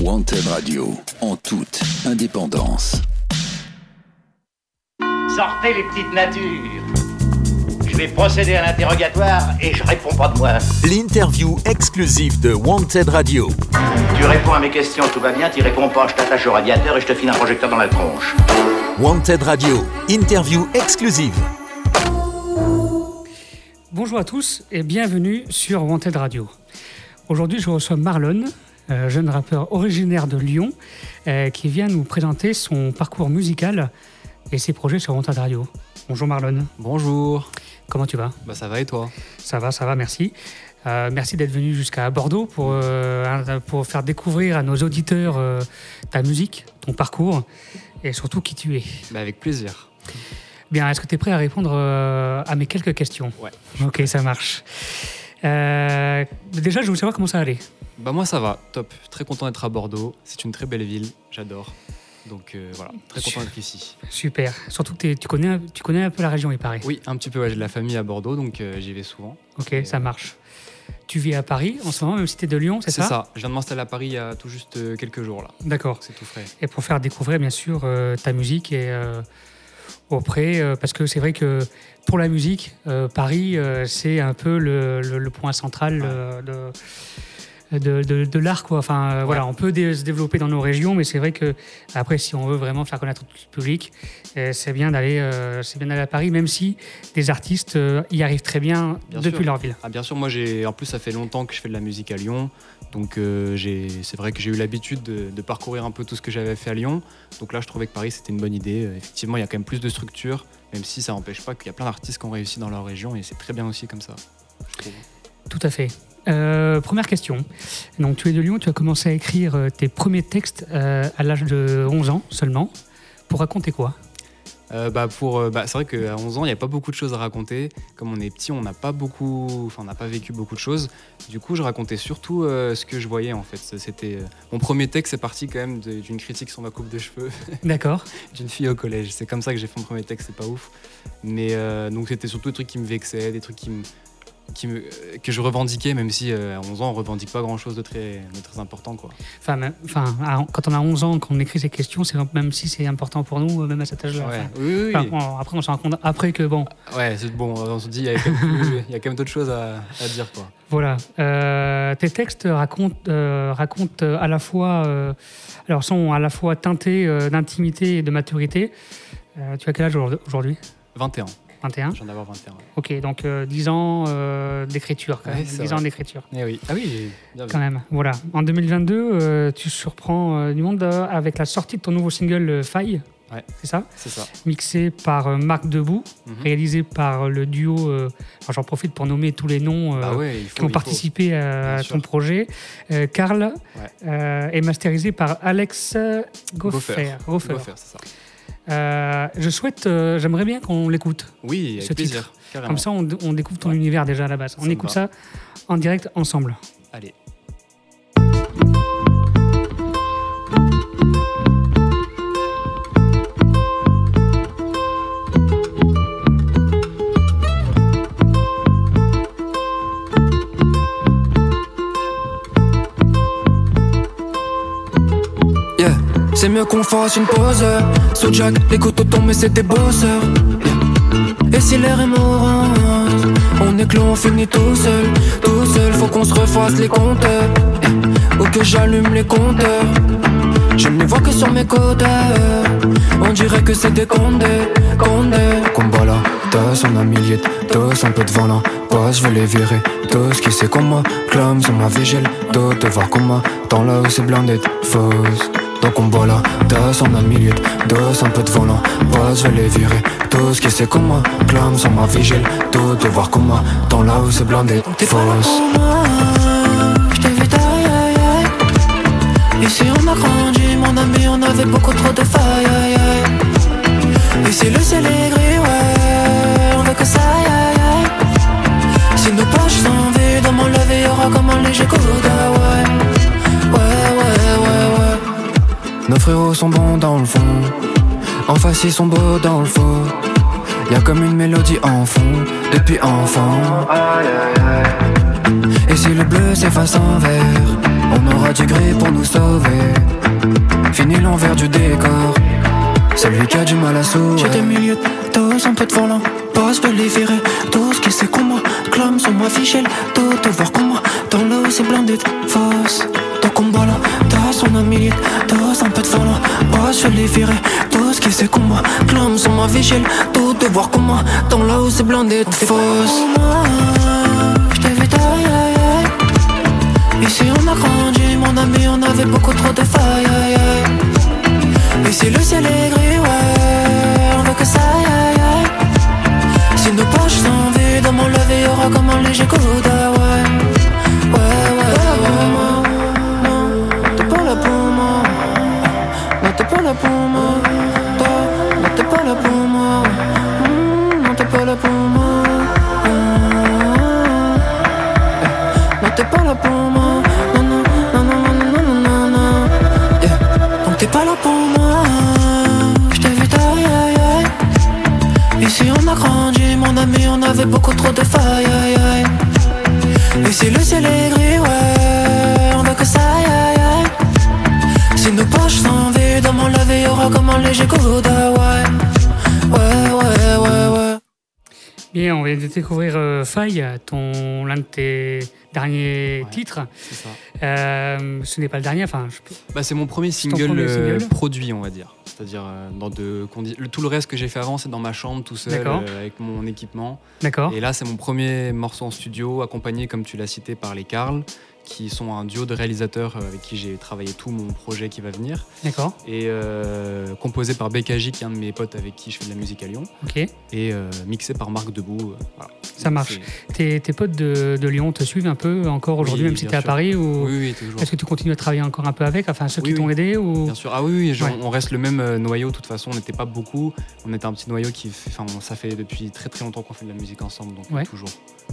Wanted Radio, en toute indépendance. Sortez les petites natures. Je vais procéder à l'interrogatoire et je réponds pas de moi. L'interview exclusive de Wanted Radio. Tu réponds à mes questions, tout va bien. Tu réponds pas, je t'attache au radiateur et je te file un projecteur dans la tronche. Wanted Radio, interview exclusive. Bonjour à tous et bienvenue sur Wanted Radio. Aujourd'hui, je reçois Marlon, jeune rappeur originaire de Lyon, euh, qui vient nous présenter son parcours musical et ses projets sur Wanted Radio. Bonjour Marlon, Bonjour. comment tu vas? Bah ça va et toi? Ça va, ça va, merci. Euh, merci d'être venu jusqu'à Bordeaux pour, euh, pour faire découvrir à nos auditeurs euh, ta musique, ton parcours et surtout qui tu es. Bah avec plaisir. Bien, est-ce que tu es prêt à répondre euh, à mes quelques questions? Ouais. Ok, ça marche. Euh, déjà, je voulais savoir comment ça allait. Bah moi ça va, top. Très content d'être à Bordeaux. C'est une très belle ville, j'adore. Donc euh, voilà, très content d'être ici. Super. Surtout que t'es- tu connais, un- tu connais un peu la région, il paraît. Oui, un petit peu, ouais, j'ai de la famille à Bordeaux, donc euh, j'y vais souvent. Ok, ça marche. Tu vis à Paris en ce moment, même si tu es de Lyon, c'est C'est ça ça. Je viens de m'installer à Paris il y a tout juste euh, quelques jours là. D'accord. C'est tout frais. Et pour faire découvrir, bien sûr, euh, ta musique et euh, auprès, euh, parce que c'est vrai que pour la musique, euh, Paris, euh, c'est un peu le, point central de. De, de- de l'art quoi enfin euh, voilà on peut se développer dans nos régions mais c'est vrai que après si on veut vraiment faire connaître tout le public euh, c'est bien d'aller euh, c'est bien d'aller à Paris même si des artistes euh, y arrivent très bien, Bien depuis sûr. leur ville Ah bien sûr, moi j'ai en plus ça fait longtemps que je fais de la musique à Lyon, donc euh, j'ai c'est vrai que j'ai eu l'habitude de, de parcourir un peu tout ce que j'avais fait à Lyon. Donc là je trouvais que Paris c'était une bonne idée. Effectivement, il y a quand même plus de structure, même si ça n'empêche pas qu'il y a plein d'artistes qui ont réussi dans leur région et c'est très bien aussi comme ça. je trouve. Tout à fait. Euh, première question. Donc, tu es de Lyon, tu as commencé à écrire euh, tes premiers textes euh, à l'âge de 11 ans seulement. Pour raconter quoi? Euh, bah pour, bah, c'est vrai qu'à 11 ans, il n'y a pas beaucoup de choses à raconter. Comme on est petit, on n'a pas beaucoup, enfin, on n'a pas vécu beaucoup de choses. Du coup, je racontais surtout euh, ce que je voyais en fait. C'était euh, mon premier texte, c'est parti quand même d'une critique sur ma coupe de cheveux D'accord. d'une fille au collège. C'est comme ça que j'ai fait mon premier texte. C'est pas ouf. Mais donc c'était surtout des trucs qui me vexaient, des trucs qui me qui me, euh, que je revendiquais, même si euh, à 11 ans on revendique pas grand chose de très, de très important. Quoi. Enfin, même- enfin, à- quand on a 11 ans, qu'on écrit ces questions, c'est même si c'est important pour nous, même à cet âge-là. Ouais. Enfin, Oui, oui, enfin, après, on se rend compte après que bon, Ouais, c'est bon, on se dit, il y a quand même, d'autres choses à, à dire. Quoi. voilà. Euh, tes textes racontent, euh, racontent à la fois, alors sont à la fois teintés d'intimité et de maturité. Tu as quel âge aujourd'hui? 21, 21 j'en ai avoir 21. ouais. Ok, donc euh, 10 ans euh, d'écriture, quand Ouais, même. c'est 10 ans d'écriture, Eh oui. Ah oui, bien vu. quand même. Voilà. En 2022, euh, tu surprends euh, du monde avec la sortie de ton nouveau single Faille. Ouais. C'est ça? C'est ça. Mixé par Marc Debout, Mhm. réalisé par le duo. J'en profite pour nommer tous les noms Ah ouais, il faut, qui ont participé à, ton projet. Euh, est masterisé par Alex Goffer. Goffer. Goffer, c'est ça. Euh, je souhaite, euh, j'aimerais bien qu'on l'écoute. Oui, avec Ce plaisir. Carrément. Comme ça, on, on découvre ton Ouais. univers déjà à la base. On Ça écoute va. ça en direct ensemble. Allez. C'est mieux qu'on fasse une pause. Sous Jack, les couteaux tombent, mais c'était. Yeah. Et si l'air est morose, on éclot, on finit tout seul. Tout seul, faut qu'on se refasse les compteurs. Ou que j'allume les compteurs. Je ne les vois que sur mes compteurs. On dirait que c'est des condés, condés. Combat là, tasse, on a milliers de doses, un peu la passe, je veux les virer. Tous qui sait comment, clame sur ma vigile. Tout te voir comment, dans là où c'est blindé de fausse. Donc on boit la tasse, on a milliers de doses, un peu devant la passe, je veux les virer. Tous qui sait comment, clame sur ma vigile. Tout te voir comment, dans là où c'est blindé de fausse. Je t'ai vu aïe Ici on a grandi mon ami on avait beaucoup trop de failles aïe aïe Ici le ciel est gris ouais On veut que ça aïe aïe Si nos poches sont vides à m'enlever y'aura comme un léger coup ouais Nos frérots sont bons dans le fond. En face, ils sont beaux dans le faux. Y'a comme une mélodie en fond, depuis enfant. Et si le bleu s'efface en vert, on aura du gris pour nous sauver. Fini l'envers du décor, celui qui a du mal à sauver. J'ai des milliers de doses, un peu volant. Poste de les virer, tout ce qui sait qu'on moi. Clame sur moi, fichel, tout te voir comme moi. Dans l'eau, c'est blindé de force. Donc on boit là, on a milliers de doses, un peu de volant. Boss, je les virer. Tout ce qui c'est moi. Clame sur ma fichelle. Tout te voir comme moi. Dans l'eau, c'est blindé de fausse. Je t'ai vu. Ici on a grandi, mon ami, on avait beaucoup trop de failles. Ici le ciel est gris, ouais, on veut que ça aille. Si nos poches sont vides, dans mon lever, y'aura comme un léger coup pour moi. Toi, non, t'es pas là pour moi. Mmh, non, t'es pas là pour moi. Eh, ah, non, t'es pas là pour moi. Non, non, non, non, non, non, non, non. Yeah. Donc t'es pas là pour moi. J't'ai vu aïe, Ici on a grandi, mon ami, on avait beaucoup trop de failles. Ici le ciel est gris, ouais, on veut que ça aille nos poches sont vides, dans mon comme un léger ouais. Ouais, ouais, ouais, ouais. Bien, on vient de découvrir euh, Faille, ton l'un de tes derniers Ouais. titres. C'est ça. Euh, ce n'est pas le dernier, enfin, je- Bah, c'est mon premier ton single, premier euh, single. produit, on va dire. C'est-à-dire, euh, dans de, le- tout le reste que j'ai fait avant, c'est dans ma chambre, tout seul, euh, avec mon équipement. d'accord. Et là, c'est mon premier morceau en studio, accompagné, comme tu l'as cité, par les Carl, qui sont un duo de réalisateurs euh, avec qui j'ai travaillé tout mon projet qui va venir. D'accord, Et euh, composé par Bekaji, qui est un de mes potes avec qui je fais de la musique à Lyon. ok. Et euh, mixé par Marc Debout. voilà. Ça marche. Tes, tes potes de, de Lyon te suivent un peu encore aujourd'hui, Oui, même si tu es à. Paris ou Oui, oui, toujours. est-ce que tu continues à travailler encore un peu avec, enfin ceux Oui, qui t'ont aidé ou? Bien sûr. Ah oui, oui, genre, Ouais. on reste le même noyau. De toute façon, on n'était pas beaucoup. On était un petit noyau qui, fait- enfin, ça fait depuis très très longtemps qu'on fait de la musique ensemble, donc Ouais. toujours,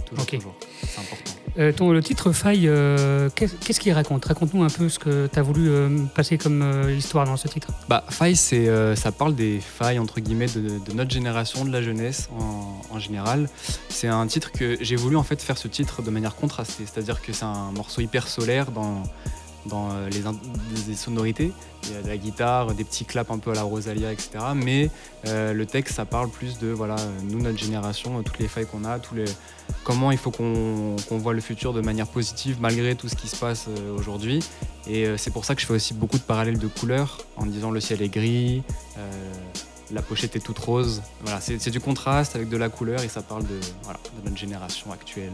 toujours, Ok. toujours. C'est important. Euh, ton, le titre Faille, euh, qu'est- qu'est-ce qu'il raconte? Raconte-nous un peu ce que tu as voulu euh, passer comme euh, histoire dans ce titre. Bah, faille, c'est, euh, ça parle des failles entre guillemets de, de notre génération, de la jeunesse en, en général. C'est un titre que j'ai voulu en fait faire ce titre de manière contrastée, c'est-à-dire que c'est un morceau hyper solaire dans dans euh, les, sonorités. Il y a de la guitare, des petits claps un peu à la Rosalia, etc. Mais euh, le texte, ça parle plus de voilà, nous, notre génération, euh, toutes les failles qu'on a, tous les, comment il faut qu'on voit le futur de manière positive malgré tout ce qui se passe aujourd'hui. Et c'est pour ça que je fais aussi beaucoup de parallèles de couleurs en disant le ciel est gris, euh, la pochette est toute rose. Voilà, c'est du contraste avec de la couleur et ça parle de, voilà, de notre génération actuelle.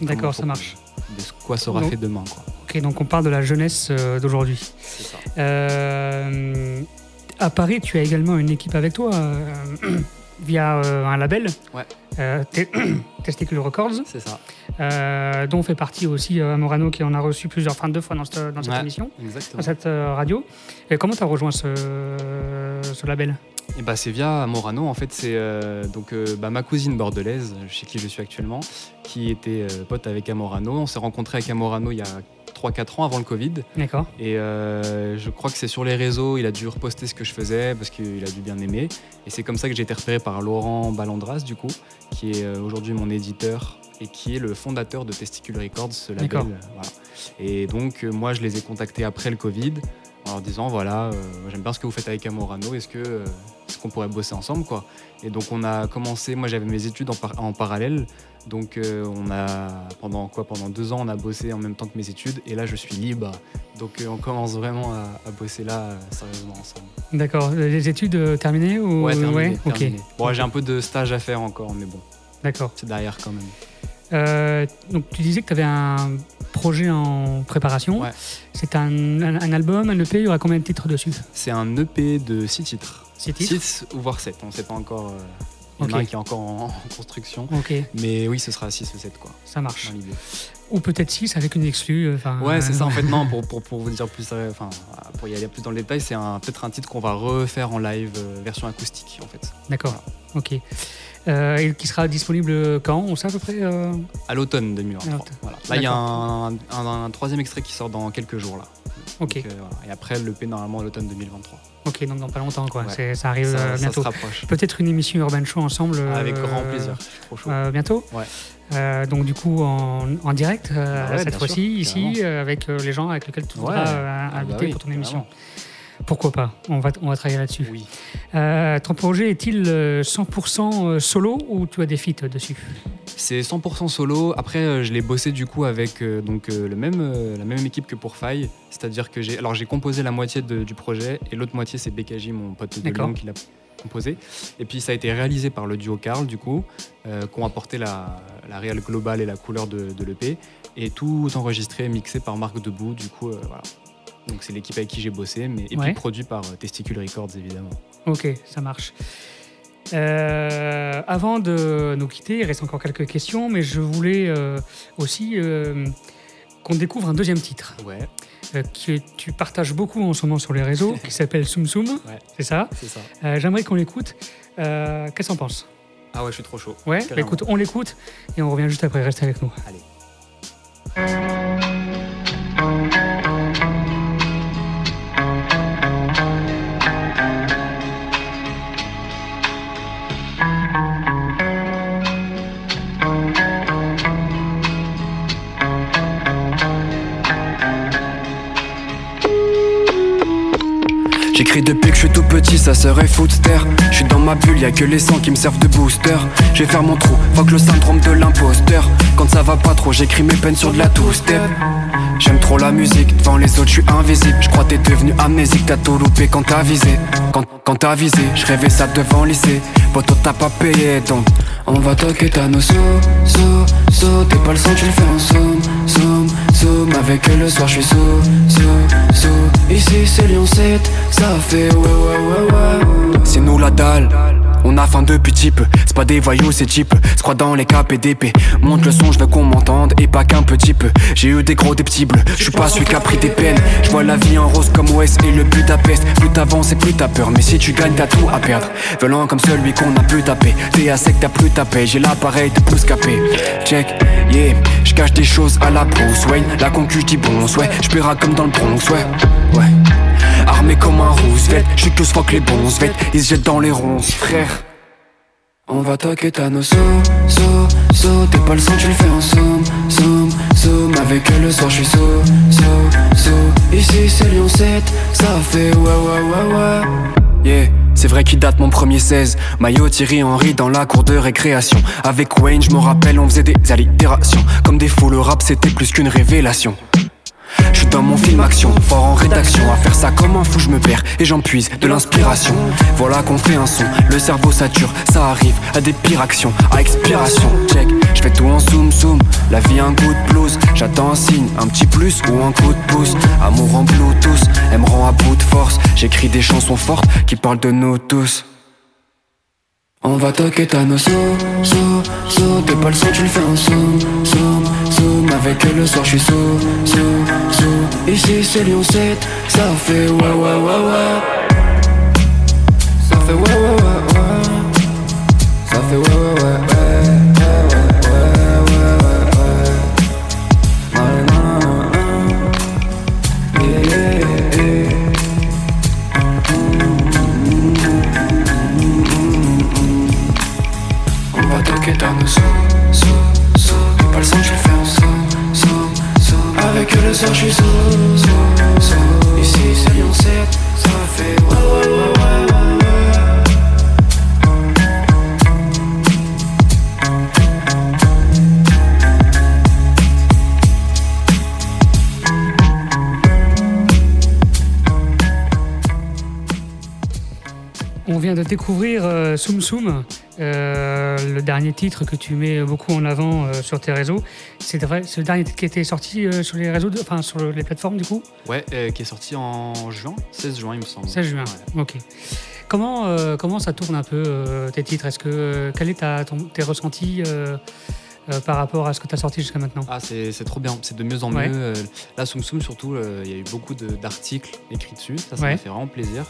D'accord, ça marche. De ce- quoi sera Donc- fait demain, quoi. Ok, donc on parle de la jeunesse euh, d'aujourd'hui. C'est ça. Euh, à Paris, tu as également une équipe avec toi euh, via euh, un label, Ouais. euh, Testicle Records, C'est ça. dont fait partie aussi Morano qui en a reçu plusieurs, fois dans cette, dans cette Ouais. émission, Exactement. dans cette radio. Et comment tu as rejoint ce, ce label? Et bah, c'est via Morano, en fait, c'est euh, donc euh, bah, ma cousine bordelaise, chez qui je suis actuellement, qui était euh, pote avec Amorano. On s'est rencontré avec Amorano il y a 3-4 ans avant le Covid. D'accord. Et je crois que c'est sur les réseaux, il a dû reposter ce que je faisais parce qu'il a dû bien aimer. Et c'est comme ça que j'ai été repéré par Laurent Ballandras, du coup, qui est aujourd'hui mon éditeur et qui est le fondateur de Testicule Records, ce label. Voilà. Et donc, moi, je les ai contactés après le Covid en leur disant voilà, euh, j'aime bien ce que vous faites avec Amorano, est-ce que euh, qu'on pourrait bosser ensemble quoi Et donc, on a commencé, moi j'avais mes études en, par- en parallèle. Donc euh, on a pendant quoi? Pendant deux ans on a bossé en même temps que mes études et là je suis libre donc euh, on commence vraiment à, à bosser là euh, sérieusement ensemble. D'accord. Les études terminées ou Ouais, terminé, ok. terminé. Bon j'ai un peu de stage à faire encore mais bon D'accord. c'est derrière quand même. Euh, donc tu disais que tu avais un projet en préparation. Ouais. C'est un, un- un album, un EP. Il y aura combien de titres dessus? C'est un EP de six titres. Six titres. 6 ou voire 7, on ne sait pas encore. euh, il y en a un qui est encore en, en construction. Mais oui, ce sera 6 ou 7 quoi, ça marche. Ou peut-être 6 avec une exclue. euh, Ouais, c'est euh, ça en fait. Non, pour, pour, pour vous dire plus, enfin, pour y aller plus dans le détail, c'est un- peut-être un titre qu'on va refaire en live, euh, version acoustique en fait. D'accord. Ok. Euh, et qui sera disponible quand On sait à peu près euh, À l'automne 2023. À l'automne. Voilà. Là, il y a un, un- un troisième extrait qui sort dans quelques jours là. Ok. Donc, euh, voilà. Et après, le P normalement à l'automne 2023. Ok, donc dans pas longtemps, quoi. Ouais. Ça arrive ça, euh, ça bientôt. se rapproche. Peut-être une émission Urban Show ensemble. euh, Avec grand plaisir. Trop chaud. euh, bientôt. Ouais. Euh, donc du coup en, en direct euh, ouais, cette fois-ci ici euh, avec euh, les gens avec lesquels tu voudras Ouais. euh, Ah bah inviter oui, pour ton émission. Pourquoi pas? On va, on va travailler là-dessus. Oui. Euh, ton projet est-il euh, 100% solo ou tu as des feats dessus? C'est 100% solo. Après, euh, je l'ai bossé du coup avec euh, donc, euh, le même, la même équipe que pour Faille. C'est-à-dire que j'ai alors j'ai composé la moitié de- du projet et l'autre moitié, c'est BKJ, mon pote de. Lyon, qui l'a composé. Et puis ça a été réalisé par le duo Carl, du coup, euh, qui ont apporté la, la réelle globale et la couleur de, de l'EP. Et tout enregistré et mixé par Marc Debout, du coup, euh, voilà. Donc c'est l'équipe avec qui j'ai bossé, mais, et Ouais. puis produit par Testicule Records, évidemment. Ok, ça marche. Euh, avant de nous quitter, il reste encore quelques questions, mais je voulais euh, aussi euh, qu'on découvre un deuxième titre Ouais, que tu partages beaucoup en ce moment sur les réseaux, qui s'appelle Soum Soum. Ouais. C'est ça. c'est ça. J'aimerais qu'on l'écoute. Qu'est-ce que t'en penses? Ah ouais, je suis trop chaud. Ouais, bah écoute, on l'écoute et on revient juste après. Restez avec nous. Allez. Ça serait footster. Je suis dans ma bulle, y a que les sangs qui me servent de booster. Je vais faire mon trou, fuck le syndrome de l'imposteur. Quand ça va pas trop, j'écris mes peines sur de la two-step. J'aime trop la musique, devant les autres je suis invisible. Je crois t'es devenu amnésique, t'as tout loupé quand t'as visé. Quand, t'as visé, je rêvais ça devant lycée. Poto t'as pas payé donc on va toquer ta nos so, so, T'es pas le sang, tu le fais en somme, somme, somme Avec elle le soir je suis so, so, so Ici c'est Lyon 7, ça fait ouais ouais ouais ouais. C'est nous la dalle on a faim depuis peu, c'est pas des voyous, c'est type. Se croit dans les KPDP. Monte le son, je veux qu'on m'entende et pas qu'un petit peu. J'ai eu des gros, des petits bleus. Je suis pas celui qui a pris des peines. Je vois la vie en rose comme Wes et le Budapest. Plus t'avances et plus t'as peur. Mais si tu gagnes, t'as tout à perdre. Violent comme celui qu'on a pu taper. T'es à sec, t'as plus tapé. J'ai l'appareil de pouce capé. Check, yeah. Je cache des choses à la Bruce Wayne. La concu, j'dis bon, ouais. J'paiera comme dans le Bronx, ouais. Ouais. Comme un Roosevelt, je suis tous fuck les bons ils se jettent dans les ronces, frère. On va toquer ta no so, so, so T'es pas le sang, tu le fais en somme, somme, Avec elle le soir, je suis so, so, so Ici c'est Lyon 7, ça fait ouais, ouais, ouais, ouais. Yeah, c'est vrai qu'il date mon premier 16 Maillot Thierry Henry dans la cour de récréation. Avec Wayne, je me rappelle, on faisait des allitérations. Comme des fous, le rap c'était plus qu'une révélation je suis dans mon film action, fort en rédaction. À faire ça comme un fou je me perds et j'en puise de l'inspiration. Voilà qu'on fait un son, le cerveau sature Ça arrive à des pires actions, à expiration. Check, je fais tout en zoom zoom. La vie un goût de blues, j'attends un signe Un petit plus ou un coup de pouce. Amour en bluetooth, elle me rend à bout de force. J'écris des chansons fortes qui parlent de nous tous. On va toquer ta no so, so, T'es pas le son, tu le fais en somme, somme, Avec elle le soir, je suis so, so, so Ici c'est Lyon 7, ça fait ouais, ouais, ouais, ouais Ça fait ouais, ouais, ouais, ouais Ça fait ouais, ouais, ouais, ouais Ouais, ouais, ouais, ouais, ouais. Yeah, On vient de découvrir euh, Soum Soum, euh, le dernier titre que tu mets beaucoup en avant euh, sur tes réseaux. C'est le dernier titre qui a été sorti euh, sur les réseaux, de- enfin sur les plateformes du coup? Ouais, qui est sorti en juin, 16 juin, il me semble. 16 juin. Ouais. Ok. Comment, comment ça tourne un peu tes titres? Est-ce que quel est ta, ton- tes ressentis euh, par rapport à ce que tu as sorti jusqu'à maintenant? Ah, c'est trop bien, c'est de mieux en Ouais. mieux. Euh, Là, Soum Soum, surtout, euh, il y a eu beaucoup d'articles écrits dessus. Ça, ça Ouais. m'a fait vraiment plaisir.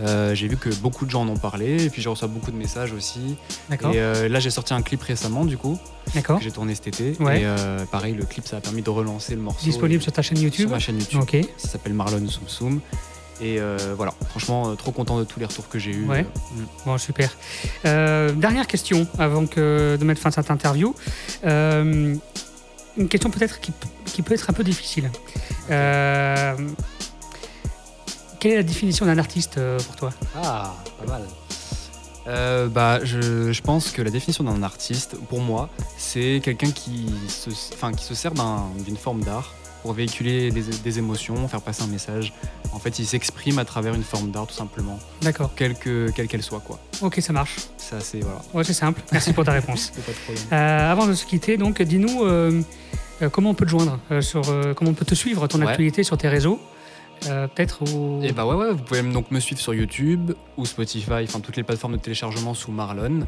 Euh, j'ai vu que beaucoup de gens en ont parlé, et puis j'ai reçu beaucoup de messages aussi. D'accord. Et euh, là, j'ai sorti un clip récemment, du coup, D'accord. que j'ai tourné cet été. Ouais. Et euh, pareil, le clip, ça a permis de relancer le morceau. Disponible sur ta chaîne sur YouTube. ma chaîne YouTube. Ok. Ça s'appelle Marlon Soum Soum. Et voilà, franchement, trop content de tous les retours que j'ai eus. Ouais. Mm. Bon, super. Dernière question avant que de mettre fin à cette interview. Une question peut-être qui, qui peut être un peu difficile. Euh, quelle est la définition d'un artiste euh, pour toi? Ah, pas mal. Euh, bah, je, je pense que la définition d'un artiste, pour moi, c'est quelqu'un qui se, enfin, qui se sert d'un- d'une forme d'art pour véhiculer des, des émotions, faire passer un message. En fait, il s'exprime à travers une forme d'art, tout simplement, D'accord. quelle que- quelle qu'elle soit, quoi. Ok, ça marche. Ça, c'est voilà. Ouais, c'est simple. Merci pour ta réponse. C'est pas de problème. Euh, avant de se quitter, donc, dis-nous euh, comment on peut te joindre, sur, comment on peut te suivre, ton Ouais. actualité sur tes réseaux, euh, peut-être ou... Et bah ouais, ouais, vous pouvez donc me suivre sur YouTube ou Spotify, enfin toutes les plateformes de téléchargement sous Marlon,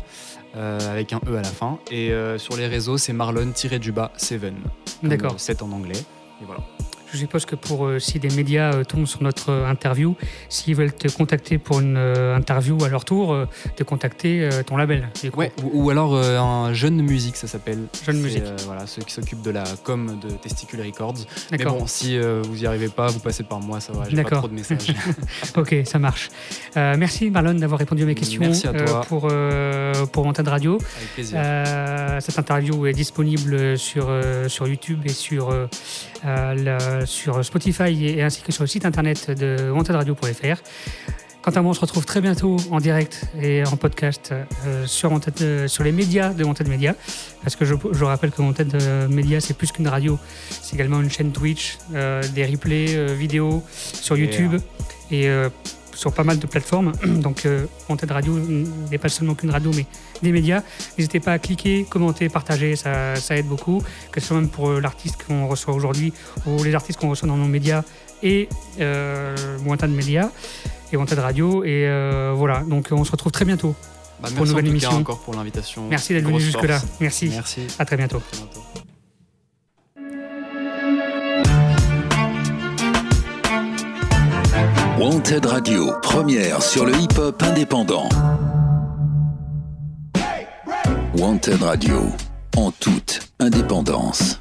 euh, avec un E à la fin. Et euh, sur les réseaux, c'est Marlon-du-bas 7. D'accord. 7 en anglais. Et voilà. Je suppose que pour euh, si des médias euh, tombent sur notre euh, interview, s'ils veulent te contacter pour une interview à leur tour, de contacter ton label. Ouais, ou, ou alors un jeune musique, ça s'appelle. Jeune musique. voilà, ceux qui s'occupent de la com de Testicle Records. Mais D'accord. bon, si vous y arrivez pas, vous passez par moi, ça va. J'ai pas D'accord. trop de messages. Ok, ça marche. Merci Marlon d'avoir répondu à mes questions Merci à toi. pour pour Montagne Radio. Avec plaisir. Cette interview est disponible sur, sur YouTube et sur, euh, la- sur Spotify et ainsi que sur le site internet de wantedradio.fr. Quant à moi, on se retrouve très bientôt en direct et en podcast euh, sur, euh, sur les médias de Wanted Media. Parce que je, je rappelle que Wanted euh, Media, c'est plus qu'une radio. C'est également une chaîne Twitch, euh, des replays vidéo sur. YouTube et sur pas mal de plateformes. Donc, Wanted Radio n'est pas seulement qu'une radio, mais des médias. N'hésitez pas à cliquer, commenter, partager, ça, ça aide beaucoup. Que ce soit même pour l'artiste qu'on reçoit aujourd'hui ou les artistes qu'on reçoit dans nos médias et euh, Wanted Media et Wanted Radio. Et euh, voilà, donc on se retrouve très bientôt. Bah, pour une en nouvelle tout émission. cas encore pour l'invitation. Merci d'être venu jusque-là. Merci. Merci. À très bientôt. À très bientôt. Wanted Radio, première sur le hip-hop indépendant. Wanted Radio, en toute indépendance.